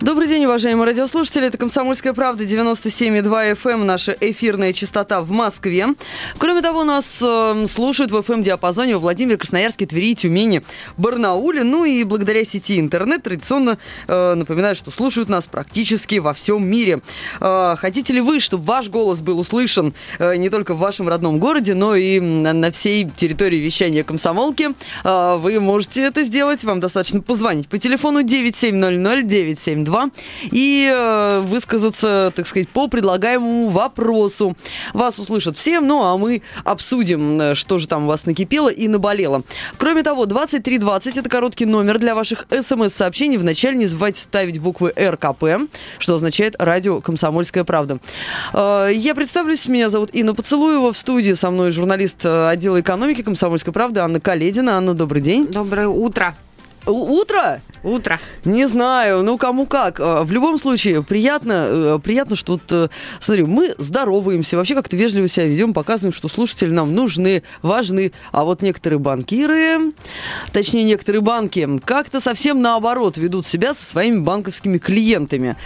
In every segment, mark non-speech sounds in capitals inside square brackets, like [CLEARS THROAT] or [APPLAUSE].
Добрый день, уважаемые радиослушатели. Это «Комсомольская правда», 97,2 FM, эм, наша эфирная частота в Москве. Кроме того, нас э, слушают в FM-диапазоне в Владимире, Красноярске, Твери, Тюмени, Барнауле. Ну и благодаря сети интернет традиционно э, напоминаю, что слушают нас практически во всем мире. Э, хотите ли вы, чтобы ваш голос был услышан э, не только в вашем родном городе, но и на, на всей территории вещания комсомолки? Э, вы можете это сделать. Вам достаточно позвонить по телефону 9700 972 2 и э, высказаться, так сказать, по предлагаемому вопросу. Вас услышат все, ну а мы обсудим, э, что же там у вас накипело и наболело. Кроме того, 2320 это короткий номер для ваших смс-сообщений. Вначале не забывайте ставить буквы РКП, что означает радио «Комсомольская правда». Э, я представлюсь, меня зовут Инна Поцелуева. В студии со мной журналист отдела экономики «Комсомольской правды» Анна Каледина. Анна, добрый день. Доброе утро. Утро? Утро. Не знаю, ну кому как. А, в любом случае, приятно, э, приятно, что вот, э, смотри, мы здороваемся, вообще как-то вежливо себя ведем, показываем, что слушатели нам нужны, важны. А вот некоторые банкиры, точнее, некоторые банки, как-то совсем наоборот ведут себя со своими банковскими клиентами.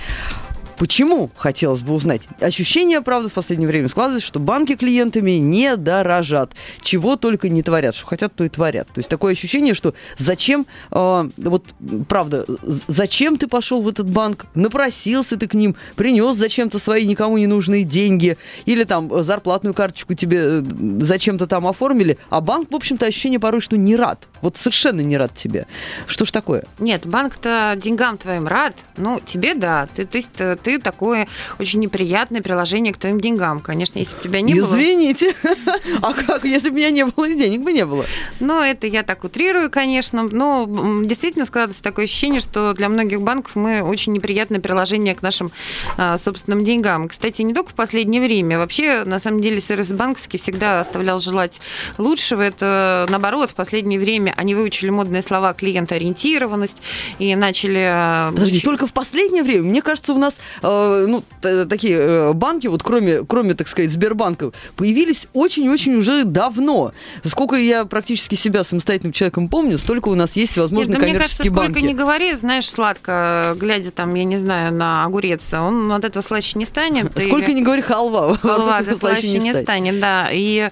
Почему, хотелось бы узнать. Ощущение, правда, в последнее время складывается, что банки клиентами не дорожат. Чего только не творят. Что хотят, то и творят. То есть такое ощущение, что зачем, э, вот правда, зачем ты пошел в этот банк, напросился ты к ним, принес зачем-то свои никому не нужные деньги, или там зарплатную карточку тебе э, зачем-то там оформили, а банк, в общем-то, ощущение порой, что не рад. Вот совершенно не рад тебе. Что ж такое? Нет, банк-то деньгам твоим рад. Ну, тебе да. Ты, ты, ты такое очень неприятное приложение к твоим деньгам. Конечно, если бы тебя не было... Извините. [LAUGHS] А как, если бы меня не было, денег бы не было? Ну, это я так утрирую, конечно. Но действительно складывается такое ощущение, что для многих банков мы очень неприятное приложение к нашим а, собственным деньгам. Кстати, не только в последнее время. Вообще, на самом деле, сервис банковский всегда оставлял желать лучшего. Это, наоборот, в последнее время они выучили модные слова клиентоориентированность и начали... А, Подожди, только в последнее время? Мне кажется, у нас Э, ну, такие э, банки, вот кроме, кроме, так сказать, Сбербанка, появились очень-очень уже давно. Сколько я практически себя самостоятельным человеком помню, столько у нас есть возможные Нет, коммерческие мне кажется, банки. сколько не говори, знаешь, сладко, глядя там, я не знаю, на огурец, он от этого слаще не станет. [LAUGHS] Сколько и... не говори, халва. [LAUGHS] Халва, да, слаще не, не станет. станет, да. И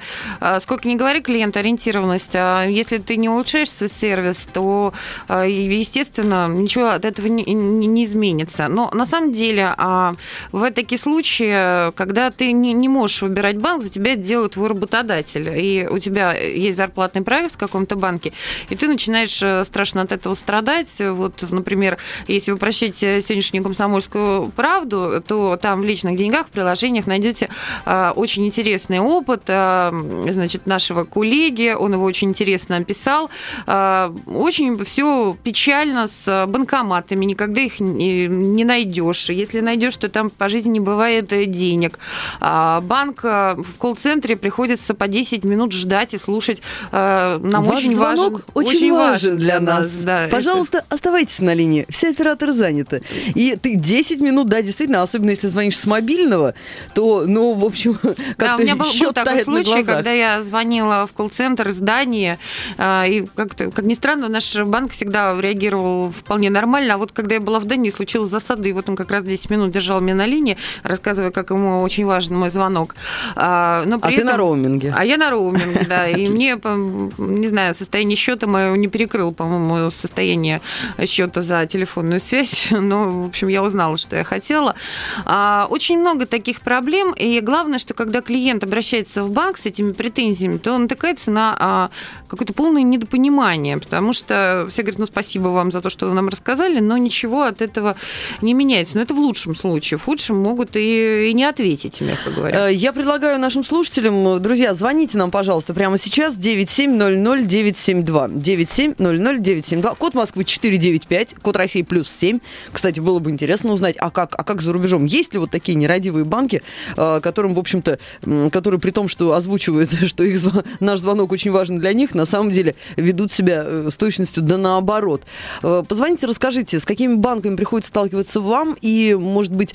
сколько не говори, клиент-ориентированность, а, если ты не улучшаешь свой сервис, то, естественно, ничего от этого не, не, не изменится. Но на самом деле а в такие случаи, когда ты не, не можешь выбирать банк, за тебя это делает твой работодатель. И у тебя есть зарплатный проект в каком-то банке, и ты начинаешь э, страшно от этого страдать. Вот, например, если вы прочтете сегодняшнюю комсомольскую правду, то там в личных деньгах, в приложениях найдете а, очень интересный опыт а, значит, нашего коллеги. Он его очень интересно описал. Очень все печально с банкоматами. Никогда их не найдешь. Если найдешь, то там по жизни не бывает э, денег. А банк э, в колл-центре приходится по 10 минут ждать и слушать. Э, нам Ваш очень важен, очень, очень важен для нас. Да, Пожалуйста, это... оставайтесь на линии. Все операторы заняты. И ты 10 минут, да, действительно, особенно если звонишь с мобильного, то, ну, в общем, как [LAUGHS] да, у меня был, был такой случай, когда я звонила в колл-центр из Дании, и как-то, как ни странно, наш банк всегда реагировал вполне нормально, а вот когда я была в Дании, случилась засада, и вот он как раз 10 минут держал меня на линии, рассказывая, как ему очень важен мой звонок. А, но при а этом... ты на роуминге. А я на роуминге, да. [LAUGHS] И мне, не знаю, состояние счета мое не перекрыл, по-моему, состояние счета за телефонную связь. [LAUGHS] Но, в общем, я узнала, что я хотела. А, очень много таких проблем. И главное, что когда клиент обращается в банк с этими претензиями, то он натыкается на а, какое-то полное недопонимание, потому что все говорят, ну, спасибо вам за то, что вы нам рассказали, но ничего от этого не меняется. Но это в лучшем лучшем случае. В худшем могут и, и не ответить, мягко говоря. Э, я предлагаю нашим слушателям, друзья, звоните нам, пожалуйста, прямо сейчас 9700972. 9700972. Код Москвы 495, код России плюс 7. Кстати, было бы интересно узнать, а как, а как за рубежом? Есть ли вот такие нерадивые банки, э, которым, в общем-то, которые при том, что озвучивают, [LAUGHS] что их, наш звонок очень важен для них, на самом деле ведут себя э, с точностью да наоборот. Позвоните, расскажите, с какими банками приходится сталкиваться вам и, может быть,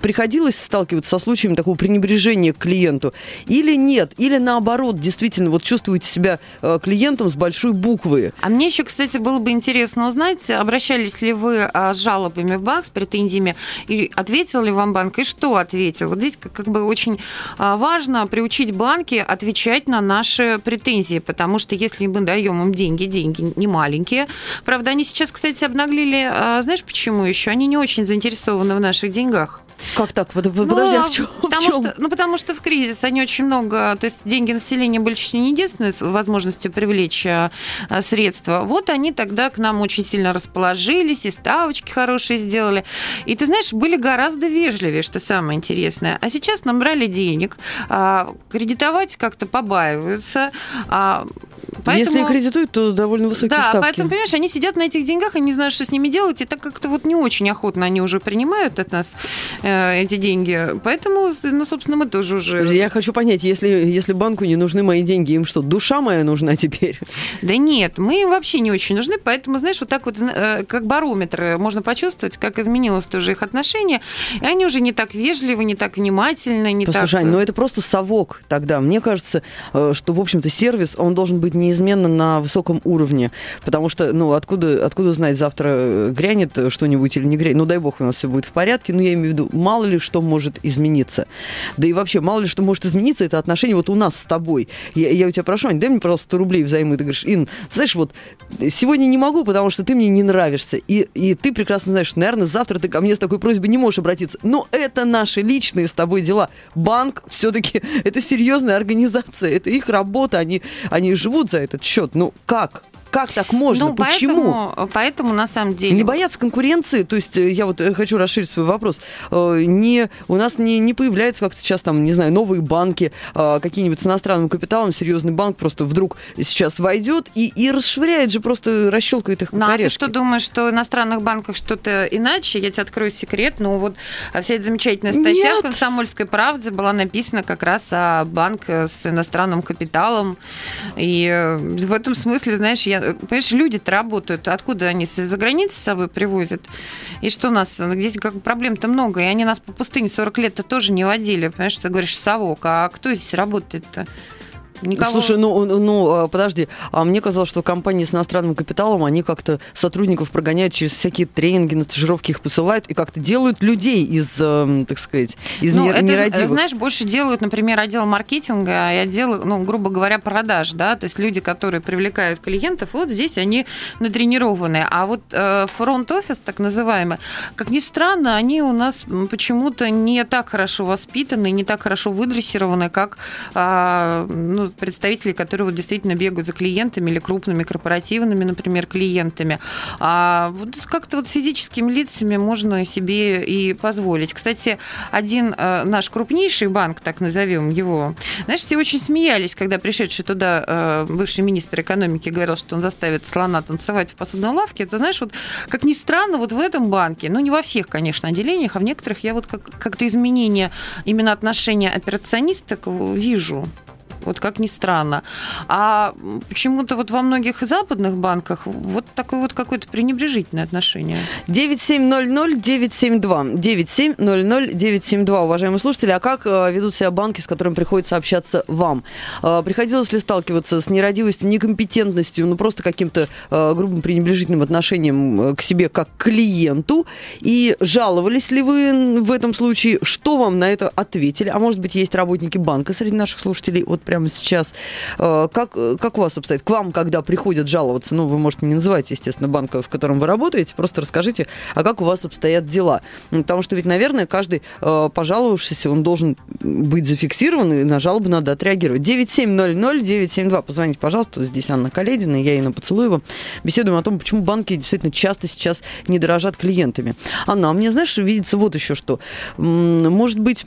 приходилось сталкиваться со случаями такого пренебрежения к клиенту? Или нет? Или наоборот, действительно, вот чувствуете себя э, клиентом с большой буквы? А мне еще, кстати, было бы интересно узнать, обращались ли вы а, с жалобами в банк, с претензиями, и ответил ли вам банк, и что ответил? Вот здесь как бы очень а, важно приучить банки отвечать на наши претензии, потому что если мы даем им деньги, деньги не маленькие, правда, они сейчас, кстати, обнаглели, а, знаешь почему еще? Они не очень заинтересованы в наших деньгах. Как так? Подожди, ну, а в чем? Потому, в чем? Что, ну, потому что в кризис они очень много... То есть деньги населения были не единственной возможностью привлечь а, средства. Вот они тогда к нам очень сильно расположились, и ставочки хорошие сделали. И, ты знаешь, были гораздо вежливее, что самое интересное. А сейчас набрали денег, а, кредитовать как-то побаиваются. А, поэтому... Если кредитуют, то довольно высокие да, ставки. Да, поэтому, понимаешь, они сидят на этих деньгах, они не знают, что с ними делать, и так как-то вот не очень охотно они уже принимают от нас Э, эти деньги. Поэтому, ну, собственно, мы тоже уже... Я хочу понять, если, если банку не нужны мои деньги, им что, душа моя нужна теперь? Да нет, мы им вообще не очень нужны, поэтому, знаешь, вот так вот, э, как барометр, можно почувствовать, как изменилось тоже их отношение, и они уже не так вежливы, не так внимательны, не Послушай, так... ну это просто совок тогда. Мне кажется, э, что, в общем-то, сервис, он должен быть неизменно на высоком уровне, потому что, ну, откуда, откуда знать, завтра грянет что-нибудь или не грянет? Ну, дай бог, у нас все будет в порядке, но я имею в виду, мало ли что может измениться. Да и вообще, мало ли что может измениться, это отношение вот у нас с тобой. Я, я у тебя прошу, Ань, дай мне, пожалуйста, 100 рублей взаймы. Ты говоришь, Ин, знаешь, вот сегодня не могу, потому что ты мне не нравишься. И, и ты прекрасно знаешь, наверное, завтра ты ко мне с такой просьбой не можешь обратиться. Но это наши личные с тобой дела. Банк все-таки это серьезная организация, это их работа, они, они живут за этот счет. Ну как? Как так можно? Ну, Почему? Поэтому, поэтому на самом деле... Не боятся конкуренции? То есть э, я вот э, хочу расширить свой вопрос. Э, не, у нас не, не появляются, как сейчас там, не знаю, новые банки, какие-нибудь с иностранным капиталом, серьезный банк просто вдруг сейчас войдет и, и расшвыряет же, просто расщелкает их ну, а ты что думаешь, что в иностранных банках что-то иначе? Я тебе открою секрет. Ну вот вся эта замечательная статья Нет. в «Комсомольской правде» была написана как раз о банке с иностранным капиталом. И в этом смысле, знаешь, я понимаешь, люди-то работают, откуда они за границы с собой привозят? И что у нас, здесь как проблем-то много, и они нас по пустыне 40 лет-то тоже не водили, понимаешь, ты говоришь, совок, а кто здесь работает-то? Никого... Слушай, ну, ну, а, подожди, а мне казалось, что компании с иностранным капиталом, они как-то сотрудников прогоняют через всякие тренинги, на стажировки их посылают и как-то делают людей из, эм, так сказать, из ну, нерадивых. знаешь, больше делают, например, отдел маркетинга и отдел, ну, грубо говоря, продаж, да, то есть люди, которые привлекают клиентов, вот здесь они натренированы. А вот фронт-офис, так называемый, как ни странно, они у нас почему-то не так хорошо воспитаны, не так хорошо выдрессированы, как а, ну, представителей, которые вот действительно бегают за клиентами или крупными корпоративными, например, клиентами. А вот как-то вот физическими лицами можно себе и позволить. Кстати, один э, наш крупнейший банк, так назовем его, знаешь, все очень смеялись, когда пришедший туда э, бывший министр экономики говорил, что он заставит слона танцевать в посудной лавке. Это, знаешь, вот как ни странно, вот в этом банке, ну не во всех, конечно, отделениях, а в некоторых я вот как, как-то изменение именно отношения операционисток вижу вот как ни странно. А почему-то вот во многих западных банках вот такое вот какое-то пренебрежительное отношение. 9700-972. 9700-972, уважаемые слушатели. А как э, ведут себя банки, с которыми приходится общаться вам? Э, приходилось ли сталкиваться с нерадивостью, некомпетентностью, ну просто каким-то э, грубым пренебрежительным отношением к себе как к клиенту? И жаловались ли вы в этом случае? Что вам на это ответили? А может быть, есть работники банка среди наших слушателей? Вот прямо прямо сейчас. Э, как, как у вас обстоит? К вам, когда приходят жаловаться, ну, вы, можете не называть, естественно, банк, в котором вы работаете, просто расскажите, а как у вас обстоят дела? Ну, потому что ведь, наверное, каждый э, пожаловавшийся, он должен быть зафиксирован, и на жалобу надо отреагировать. 9700-972, позвоните, пожалуйста, здесь Анна Каледина, я Инна Поцелуева. Беседуем о том, почему банки действительно часто сейчас не дорожат клиентами. Анна, а мне, знаешь, видится вот еще что. Может быть,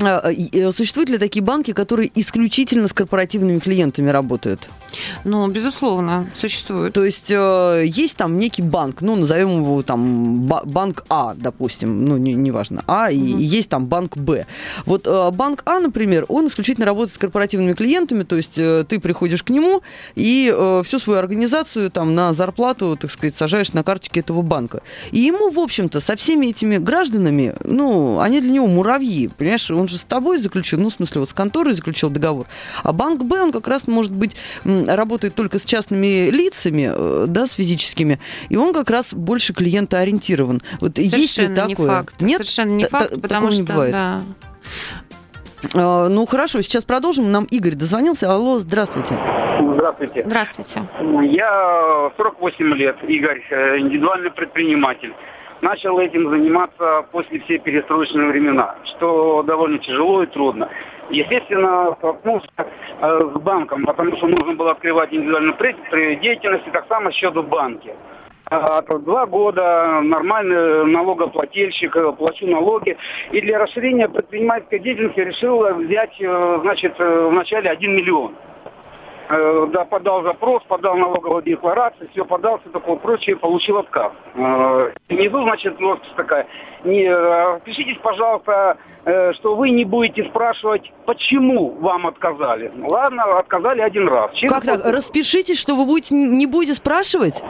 существуют ли такие банки, которые исключительно с корпоративными клиентами работают? Ну, безусловно, существует. То есть э, есть там некий банк, ну, назовем его там банк А, допустим, ну, неважно, не, А, угу. и есть там банк Б. Вот э, банк А, например, он исключительно работает с корпоративными клиентами, то есть ты приходишь к нему и всю свою организацию там на зарплату, так сказать, сажаешь на карточке этого банка. И ему, в общем-то, со всеми этими гражданами, ну, они для него муравьи, понимаешь, он же с тобой заключил, ну, в смысле, вот с конторой заключил договор, а банк Б, он как раз, может быть, работает только с частными лицами, э, да, с физическими, и он как раз больше клиентоориентирован. Вот Совершенно есть ли такое? Не факт. Нет? Совершенно не факт, потому что, бывает. да. А, ну хорошо, сейчас продолжим. Нам Игорь дозвонился. Алло, здравствуйте. Здравствуйте. Здравствуйте. Я 48 лет, Игорь, э, индивидуальный предприниматель начал этим заниматься после всей перестроечные времена, что довольно тяжело и трудно. Естественно, столкнулся э, с банком, потому что нужно было открывать индивидуальную деятельность, и так само счет в банке. А, два года нормальный налогоплательщик, э, плачу налоги. И для расширения предпринимательской деятельности решил взять, э, значит, вначале 1 миллион. Э, да, подал запрос, подал налоговую декларацию, все подал, все такое прочее, получил отказ. Э, внизу, значит, надпись такая, не, э, пишитесь, пожалуйста, что вы не будете спрашивать, почему вам отказали. Ладно, отказали один раз. Через как так? Распишитесь, что вы будете, не будете спрашивать?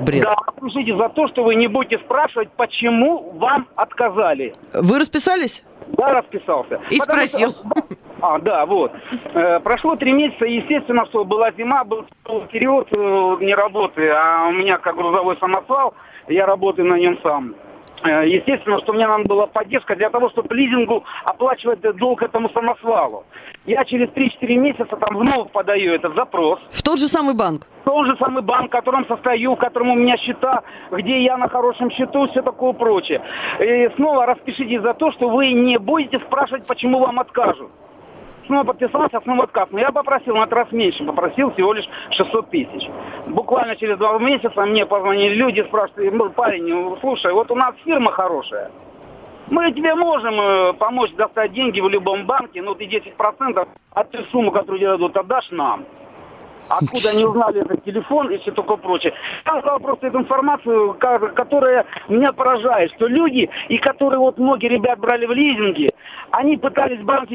Бред. Да, распишитесь за то, что вы не будете спрашивать, почему вам отказали. Вы расписались? Да, расписался. И Потому спросил. Что... А, да, вот. Э, прошло три месяца, естественно, что была зима, был период э, не работы, а у меня как грузовой самосвал, я работаю на нем сам. Э, естественно, что мне надо была поддержка для того, чтобы лизингу оплачивать долг этому самосвалу. Я через 3-4 месяца там вновь подаю этот запрос. В тот же самый банк? В тот же самый банк, в котором состою, в котором у меня счета, где я на хорошем счету, все такое прочее. И снова распишитесь за то, что вы не будете спрашивать, почему вам откажут снова подписался, снова отказ. Но я попросил на раз меньше, попросил всего лишь 600 тысяч. Буквально через два месяца мне позвонили люди, спрашивают, парень, слушай, вот у нас фирма хорошая. Мы тебе можем э, помочь достать деньги в любом банке, но ты 10% от той суммы, которую тебе дадут, отдашь нам. Откуда они узнали этот телефон и все такое прочее. Я сказал просто эту информацию, которая меня поражает, что люди, и которые вот многие ребят брали в лизинге, они пытались банки,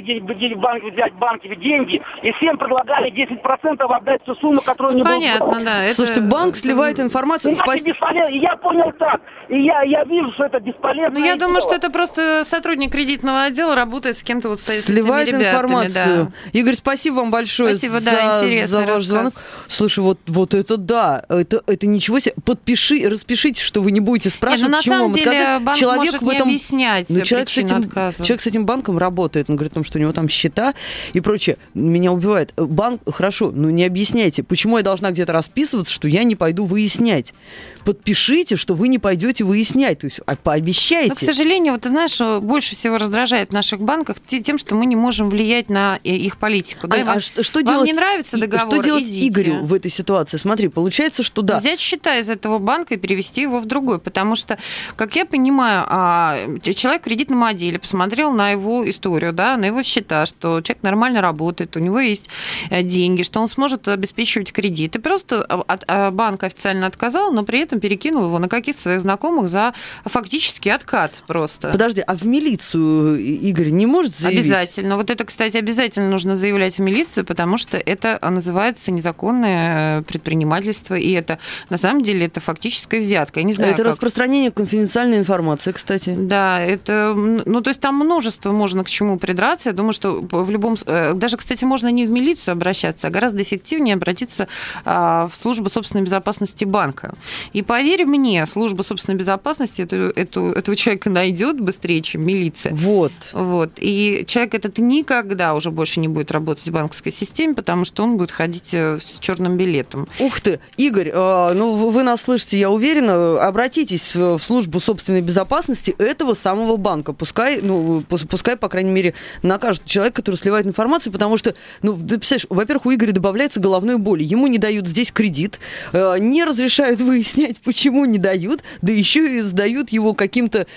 банки взять банки деньги, и всем предлагали 10% отдать ту сумму, которую не Понятно, было. да. Это... Слушайте, банк сливает информацию. Спас... И я понял так. И я, я вижу, что это бесполезно. Ну, я думаю, дело. что это просто сотрудник кредитного отдела работает с кем-то вот с Сливает этими ребятами, информацию. Да. Игорь, спасибо вам большое спасибо, за, да, за ваш звонок. Слушай, вот, вот это да, это, это ничего себе. Подпиши, распишите, что вы не будете спрашивать, Нет, ну, почему вам. Банк человек может в этом... не объяснять ну, человек с, этим, человек с этим банком работает, он говорит, что у него там счета и прочее. Меня убивает. Банк, хорошо, ну не объясняйте, почему я должна где-то расписываться, что я не пойду выяснять подпишите, что вы не пойдете выяснять, то есть а пообещайте. Но, к сожалению, вот ты знаешь, больше всего раздражает в наших банках тем, что мы не можем влиять на их политику. Да? А, вам, а что, вам делать? не нравится договор? Что делать идите. Игорю в этой ситуации? Смотри, получается, что да. Взять счета из этого банка и перевести его в другой, потому что, как я понимаю, а, человек в кредитном отделе посмотрел на его историю, да, на его счета, что человек нормально работает, у него есть э, деньги, что он сможет обеспечивать кредит. И просто а, банк официально отказал, но при этом этом перекинул его на каких-то своих знакомых за фактически откат просто. Подожди, а в милицию Игорь не может заявить? Обязательно. Вот это, кстати, обязательно нужно заявлять в милицию, потому что это называется незаконное предпринимательство, и это на самом деле это фактическая взятка. Я не знаю, это как... распространение конфиденциальной информации, кстати. Да, это, ну, то есть там множество можно к чему придраться. Я думаю, что в любом... Э, даже, кстати, можно не в милицию обращаться, а гораздо эффективнее обратиться а, в службу собственной безопасности банка. И поверь мне, служба собственной безопасности эту, эту, этого человека найдет быстрее, чем милиция. Вот. Вот. И человек этот никогда уже больше не будет работать в банковской системе, потому что он будет ходить э, с черным билетом. Ух ты, Игорь, э, ну вы нас слышите, я уверена. Обратитесь в службу собственной безопасности этого самого банка. Пускай, ну, пускай, по крайней мере, накажут человека, который сливает информацию, потому что, ну, ты представляешь, во-первых, у Игоря добавляется головной боли. Ему не дают здесь кредит, э, не разрешают [LAUGHS] выяснять, почему не дают, да еще и сдают его каким-то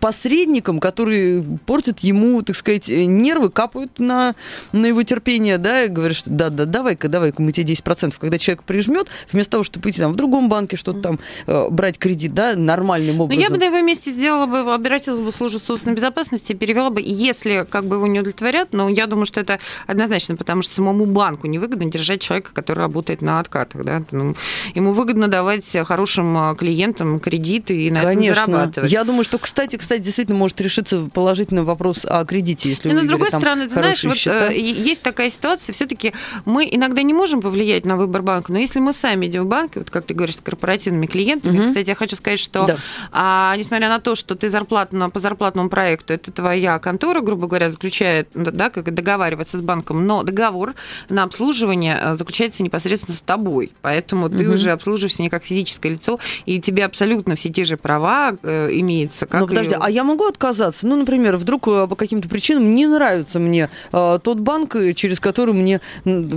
посредникам, которые портят ему, так сказать, нервы, капают на, на его терпение, да, и говорят, что да-да, давай-ка, давай-ка мы тебе 10%. Когда человек прижмет, вместо того, чтобы пойти там в другом банке что-то там э, брать кредит, да, нормальным образом. Но я бы на его месте сделала бы, обратилась бы в службу собственной безопасности, перевела бы, если как бы его не удовлетворят, но я думаю, что это однозначно, потому что самому банку невыгодно держать человека, который работает на откатах, да, ну, ему выгодно давать хорошим э, клиентам кредиты и на Конечно. этом зарабатывать. Я думаю, что, кстати, кстати, действительно может решиться положительный вопрос о кредите, если Но с другой стороны, ты знаешь, вот, э, есть такая ситуация, все-таки мы иногда не можем повлиять на выбор банка, но если мы сами идем в банк, вот как ты говоришь, с корпоративными клиентами, угу. кстати, я хочу сказать, что да. а, несмотря на то, что ты зарплатно, по зарплатному проекту, это твоя контора, грубо говоря, заключает, да, как договариваться с банком, но договор на обслуживание э, заключается непосредственно с тобой, поэтому угу. ты уже обслуживаешься не как физическое лицо, и тебе абсолютно все те же права э, имеются. Как но подожди, и... а я могу отказаться? Ну, например, вдруг э, по каким-то причинам не нравится мне э, тот банк, э, через который мне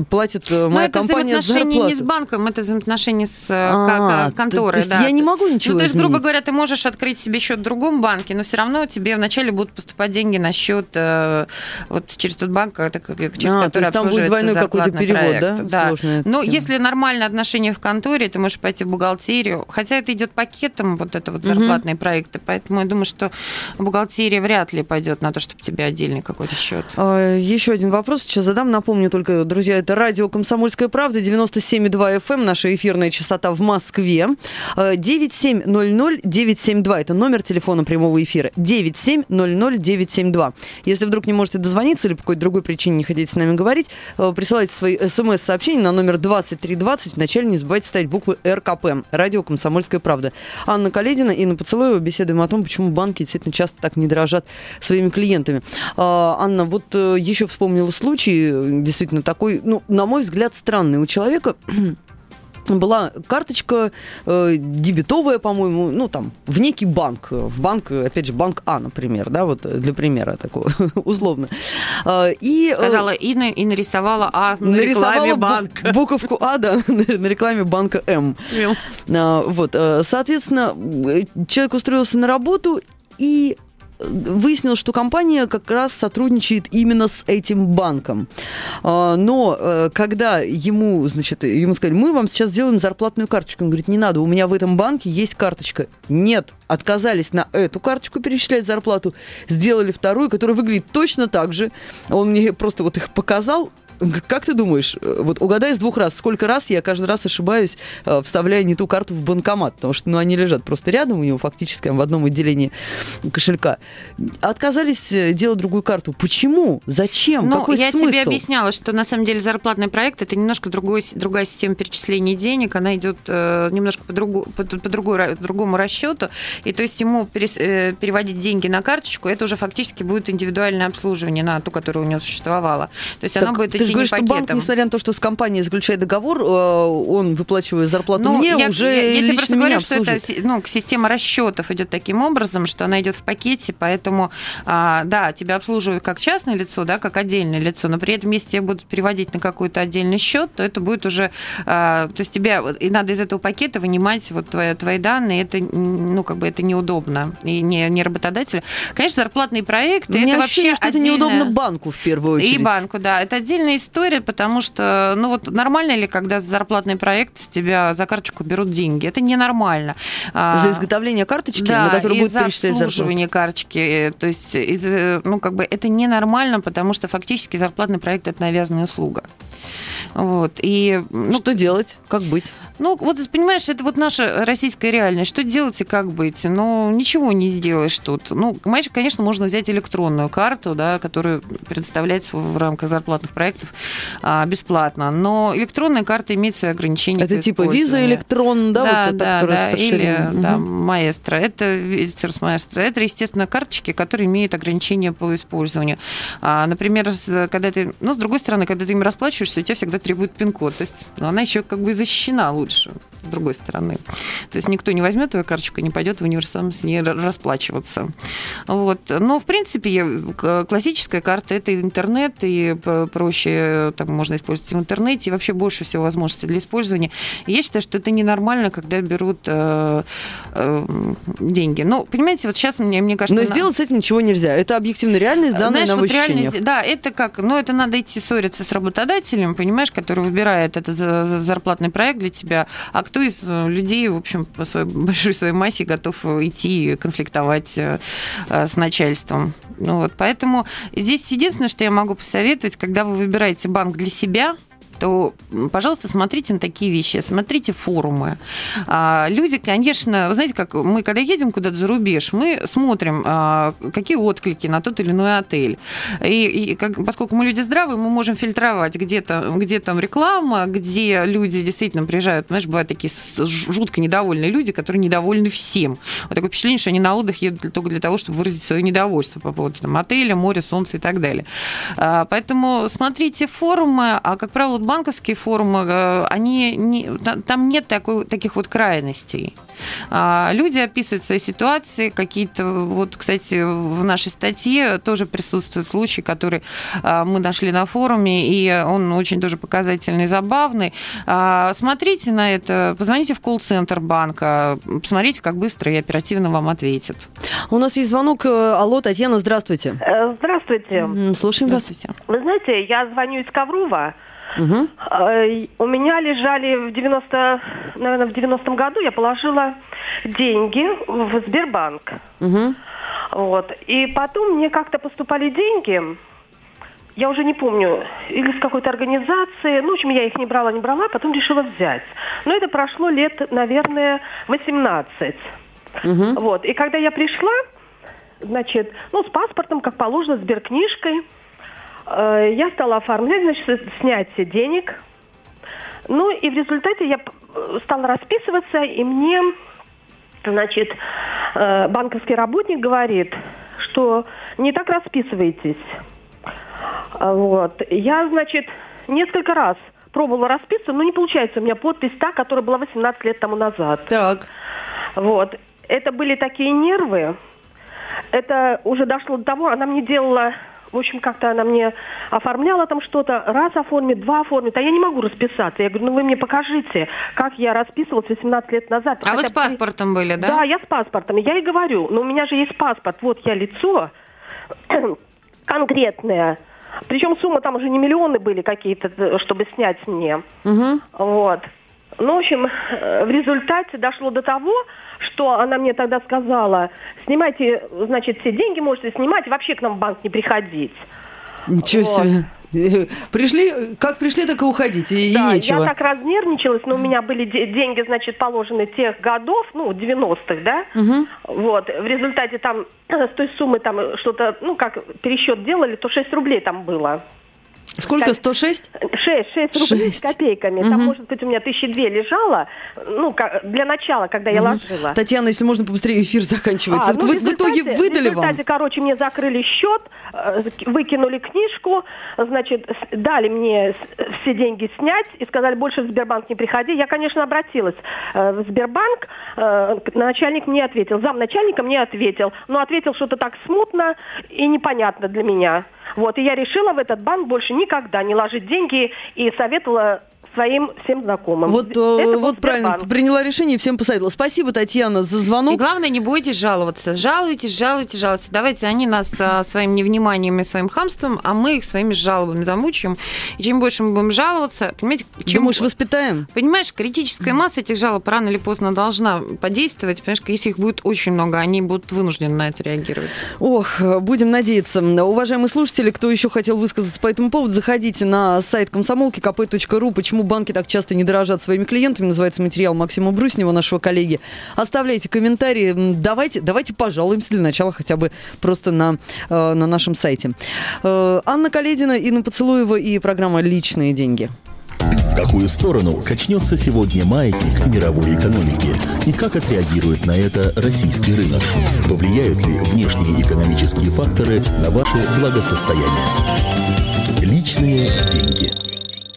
платит моя это зарплату. не с банком, это взаимоотношения с а, конторой. То да. я не могу ничего Ну, то есть, изменить. грубо говоря, ты можешь открыть себе счет в другом банке, но все равно тебе вначале будут поступать деньги на счет вот через тот банк, это, через а, который там будет двойной какой-то перевод, проект. да? Да. Сложная но тема. если нормальное отношение в конторе, ты можешь пойти в бухгалтерию, хотя это идет пакетом, вот это вот зарплатные угу. проекты, поэтому я думаю, что бухгалтерия вряд ли пойдет на то, чтобы тебе отдельный какой-то счет. А, еще один вопрос сейчас задам. Напомню только, друзья, это радио «Комсомольская правда», 97,2 FM, эм, наша эфирная частота в Москве. 9700-972, это номер телефона прямого эфира. 9700-972. Если вдруг не можете дозвониться или по какой-то другой причине не хотите с нами говорить, э, присылайте свои смс-сообщения на номер 2320. Вначале не забывайте ставить буквы РКП. Радио «Комсомольская правда». Анна Каледина, Инна Поцелуева. Беседуем о том, почему банки действительно часто так не дорожат своими клиентами. А, Анна, вот э, еще вспомнила случай, э, действительно такой, ну, на мой взгляд, странный. У человека [CLEARS THROAT] была карточка э, дебетовая, по-моему, ну, там, в некий банк. В банк, опять же, банк А, например, да, вот для примера такого, [LAUGHS] условно. Э, и, э, Сказала Инна и нарисовала А на рекламе банка. [LAUGHS] буковку А, да, [LAUGHS] на рекламе банка М. Э, вот, э, соответственно, человек устроился на работу, и выяснилось, что компания как раз сотрудничает именно с этим банком. А, но э, когда ему, значит, ему сказали, мы вам сейчас сделаем зарплатную карточку, он говорит, не надо, у меня в этом банке есть карточка. Нет, отказались на эту карточку перечислять зарплату, сделали вторую, которая выглядит точно так же. Он мне просто вот их показал, как ты думаешь, э, вот угадай с двух раз, сколько раз я каждый раз ошибаюсь, э, вставляя не ту карту в банкомат, потому что ну, они лежат просто рядом у него фактически в одном отделении кошелька. Отказались э, делать другую карту. Почему? Зачем? Ну, Какой я смысл? тебе объясняла, что на самом деле зарплатный проект это немножко другой, другая система перечисления денег, она идет э, немножко по, другу, по, по другой, другому расчету, и то есть ему перес, э, переводить деньги на карточку, это уже фактически будет индивидуальное обслуживание на ту, которая у него существовала. То есть так оно будет же говоришь, что банк, несмотря на то, что с компанией заключает договор, э, он выплачивает зарплату ну, мне, я, уже я, я тебе просто говорю, что это ну, система расчетов идет таким образом, что она идет в пакете, поэтому, а, да, тебя обслуживают как частное лицо, да, как отдельное лицо, но при этом, если тебя будут переводить на какой-то отдельный счет, то это будет уже, а, то есть тебе и надо из этого пакета вынимать вот твои, твои данные, это, ну, как бы это неудобно, и не, не работодатель. Конечно, зарплатные проекты, Мне это вообще что это неудобно банку в первую очередь. И банку, да, это отдельная история, потому что, ну вот нормально ли, когда за зарплатный проект с тебя за карточку берут деньги? Это ненормально. А, за изготовление карточки, да, на которую будет перечислять зарплату? обслуживание карточки. Э, то есть, э, ну как бы это ненормально, потому что фактически зарплатный проект – это навязанная услуга. Вот. И, ну, что делать? Как быть? Ну, вот, понимаешь, это вот наша российская реальность. Что делать и как быть? Ну, ничего не сделаешь тут. Ну, конечно, можно взять электронную карту, да, которая предоставляется в рамках зарплатных проектов а, бесплатно. Но электронная карта имеет свои ограничения. Это типа виза электрон, да? Да, вот да, да. Или угу. да, маэстро. Это Визитерс маэстро. Это, естественно, карточки, которые имеют ограничения по использованию. А, например, когда ты... Ну, с другой стороны, когда ты им расплачиваешься, у тебя всегда требует пин-код. То есть ну, она еще как бы защищена лучше с другой стороны. То есть никто не возьмет твою карточку не пойдет в универсам с ней расплачиваться. Вот. Но, в принципе, классическая карта – это интернет, и проще там можно использовать в интернете, и вообще больше всего возможностей для использования. И я считаю, что это ненормально, когда берут э, э, деньги. Ну, понимаете, вот сейчас мне, мне кажется... Но на... сделать с этим ничего нельзя. Это объективно реальность, данные Знаешь, на вот реальность, Да, это как, ну, это надо идти ссориться с работодателем, понимаешь, который выбирает этот зарплатный проект для тебя, а кто из э, людей, в общем, по своей [LAUGHS] большой своей массе готов идти конфликтовать э, с начальством. Ну, вот, поэтому здесь единственное, что я могу посоветовать, когда вы выбираете банк для себя, то, пожалуйста, смотрите на такие вещи, смотрите форумы. А, люди, конечно, вы знаете, как мы, когда едем куда-то за рубеж, мы смотрим, а, какие отклики на тот или иной отель. И, и как, поскольку мы люди здравые, мы можем фильтровать, где, -то, где там реклама, где люди действительно приезжают. Знаешь, бывают такие жутко недовольные люди, которые недовольны всем. Вот такое впечатление, что они на отдых едут только для того, чтобы выразить свое недовольство по поводу там, отеля, моря, солнца и так далее. А, поэтому смотрите форумы, а, как правило, банковские форумы, э, они не, там нет такой, таких вот крайностей. А, люди описывают свои ситуации, какие-то, вот, кстати, в нашей статье тоже присутствует случай, который а, мы нашли на форуме, и он очень тоже показательный и забавный. А, смотрите на это, позвоните в колл-центр банка, посмотрите, как быстро и оперативно вам ответят. У нас есть звонок. Э, алло, Татьяна, здравствуйте. Э, здравствуйте. Слушаем вас. Здравствуйте. Вы знаете, я звоню из Коврова. Угу. У меня лежали в 90, наверное, в 90-м году я положила деньги в Сбербанк. Угу. Вот. И потом мне как-то поступали деньги, я уже не помню, или с какой-то организации. Ну, в общем, я их не брала, не брала, потом решила взять. Но это прошло лет, наверное, 18. Угу. Вот. И когда я пришла, значит, ну, с паспортом, как положено, с сберкнижкой, я стала оформлять, значит, снятие денег. Ну и в результате я стала расписываться, и мне, значит, э, банковский работник говорит, что не так расписываетесь. Вот. Я, значит, несколько раз пробовала расписываться, но не получается у меня подпись та, которая была 18 лет тому назад. Так. Вот. Это были такие нервы. Это уже дошло до того, она мне делала в общем, как-то она мне оформляла там что-то, раз оформит, два оформит, а я не могу расписаться. Я говорю, ну вы мне покажите, как я расписывалась 18 лет назад. А Хотя вы с паспортом были, да? Да, я с паспортом. Я и говорю, ну у меня же есть паспорт, вот я лицо [CLEARS THROAT] конкретное. Причем суммы там уже не миллионы были какие-то, чтобы снять мне. Угу. Вот. Ну, в общем, э, в результате дошло до того, что она мне тогда сказала, снимайте, значит, все деньги можете снимать, вообще к нам в банк не приходить. Ничего вот. себе. [LAUGHS] Пришли, как пришли, так и уходить, и, да, нечего. я так разнервничалась, но у меня были деньги, значит, положены тех годов, ну, 90-х, да, угу. вот, в результате там с той суммы там что-то, ну, как пересчет делали, то 6 рублей там было. Сколько? 106? 6, 6 рублей 6. с копейками. Угу. Там, может быть, у меня тысячи две лежало, ну, для начала, когда я угу. ложила. Татьяна, если можно побыстрее эфир заканчивается. А, ну, в, в итоге выдали в результате, вам? короче, мне закрыли счет, э, выкинули книжку, значит, дали мне все деньги снять и сказали, больше в Сбербанк не приходи. Я, конечно, обратилась э, в Сбербанк, э, начальник мне ответил, замначальника мне ответил, но ответил что-то так смутно и непонятно для меня. Вот, и я решила в этот банк больше никогда не ложить деньги и советовала своим всем знакомым. Вот, Это вот правильно, приняла решение, всем посоветовала. Спасибо, Татьяна, за звонок. И главное, не бойтесь жаловаться. Жалуйтесь, жалуйтесь, жалуйтесь. Давайте они нас а, своим невниманием и своим хамством, а мы их своими жалобами замучаем. И чем больше мы будем жаловаться, понимаете, чем... Думаешь, воспитаем? Понимаешь, критическая масса этих жалоб рано или поздно должна подействовать. Понимаешь, если их будет очень много, они будут вынуждены на это реагировать. Ох, будем надеяться. Уважаемые слушатели, кто еще хотел высказаться по этому поводу, заходите на сайт комсомолки kp.ru. Почему банки так часто не дорожат своими клиентами? Называется материал Максима Бруснева, нашего коллеги. Оставляйте комментарии. Давайте, давайте пожалуемся для начала хотя бы просто на, э, на нашем сайте. Э, Анна Каледина, Инна Поцелуева и программа «Личные деньги». В какую сторону качнется сегодня маятник мировой экономики? И как отреагирует на это российский рынок? Повлияют ли внешние экономические факторы на ваше благосостояние? Личные